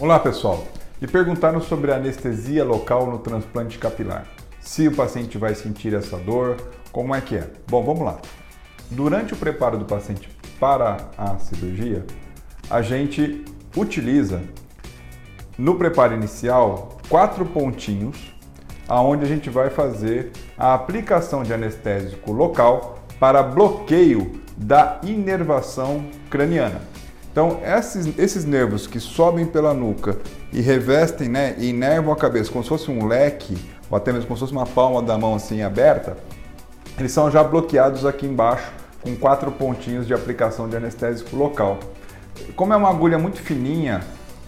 Olá pessoal, me perguntaram sobre anestesia local no transplante capilar. Se o paciente vai sentir essa dor, como é que é? Bom, vamos lá. Durante o preparo do paciente para a cirurgia, a gente utiliza no preparo inicial quatro pontinhos aonde a gente vai fazer a aplicação de anestésico local para bloqueio da inervação craniana. Então, esses, esses nervos que sobem pela nuca e revestem né, e inervam a cabeça como se fosse um leque, ou até mesmo como se fosse uma palma da mão assim aberta, eles são já bloqueados aqui embaixo com quatro pontinhos de aplicação de anestésico local. Como é uma agulha muito fininha,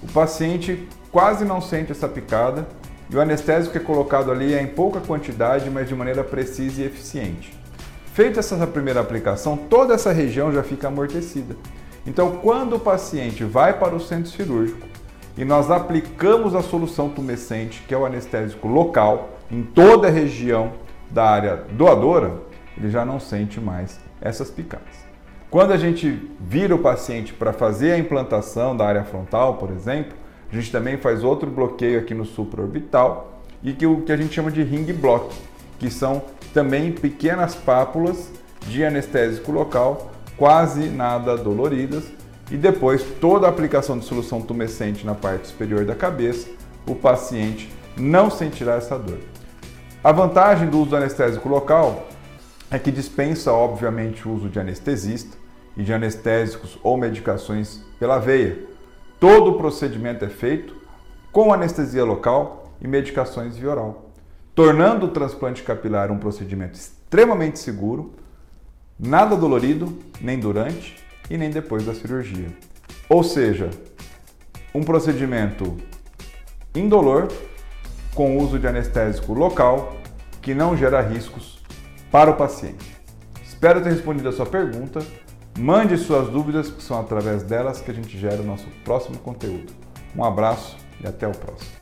o paciente quase não sente essa picada e o anestésico é colocado ali é em pouca quantidade, mas de maneira precisa e eficiente. Feita essa primeira aplicação, toda essa região já fica amortecida. Então, quando o paciente vai para o centro cirúrgico e nós aplicamos a solução tumescente, que é o anestésico local, em toda a região da área doadora, ele já não sente mais essas picadas. Quando a gente vira o paciente para fazer a implantação da área frontal, por exemplo, a gente também faz outro bloqueio aqui no supraorbital e que o que a gente chama de ring block, que são também pequenas pápulas de anestésico local quase nada doloridas e depois toda a aplicação de solução tumescente na parte superior da cabeça, o paciente não sentirá essa dor. A vantagem do uso do anestésico local é que dispensa, obviamente, o uso de anestesista e de anestésicos ou medicações pela veia. Todo o procedimento é feito com anestesia local e medicações via oral, tornando o transplante capilar um procedimento extremamente seguro, nada dolorido, nem durante e nem depois da cirurgia. Ou seja, um procedimento indolor com uso de anestésico local que não gera riscos para o paciente. Espero ter respondido a sua pergunta. Mande suas dúvidas, que são através delas que a gente gera o nosso próximo conteúdo. Um abraço e até o próximo.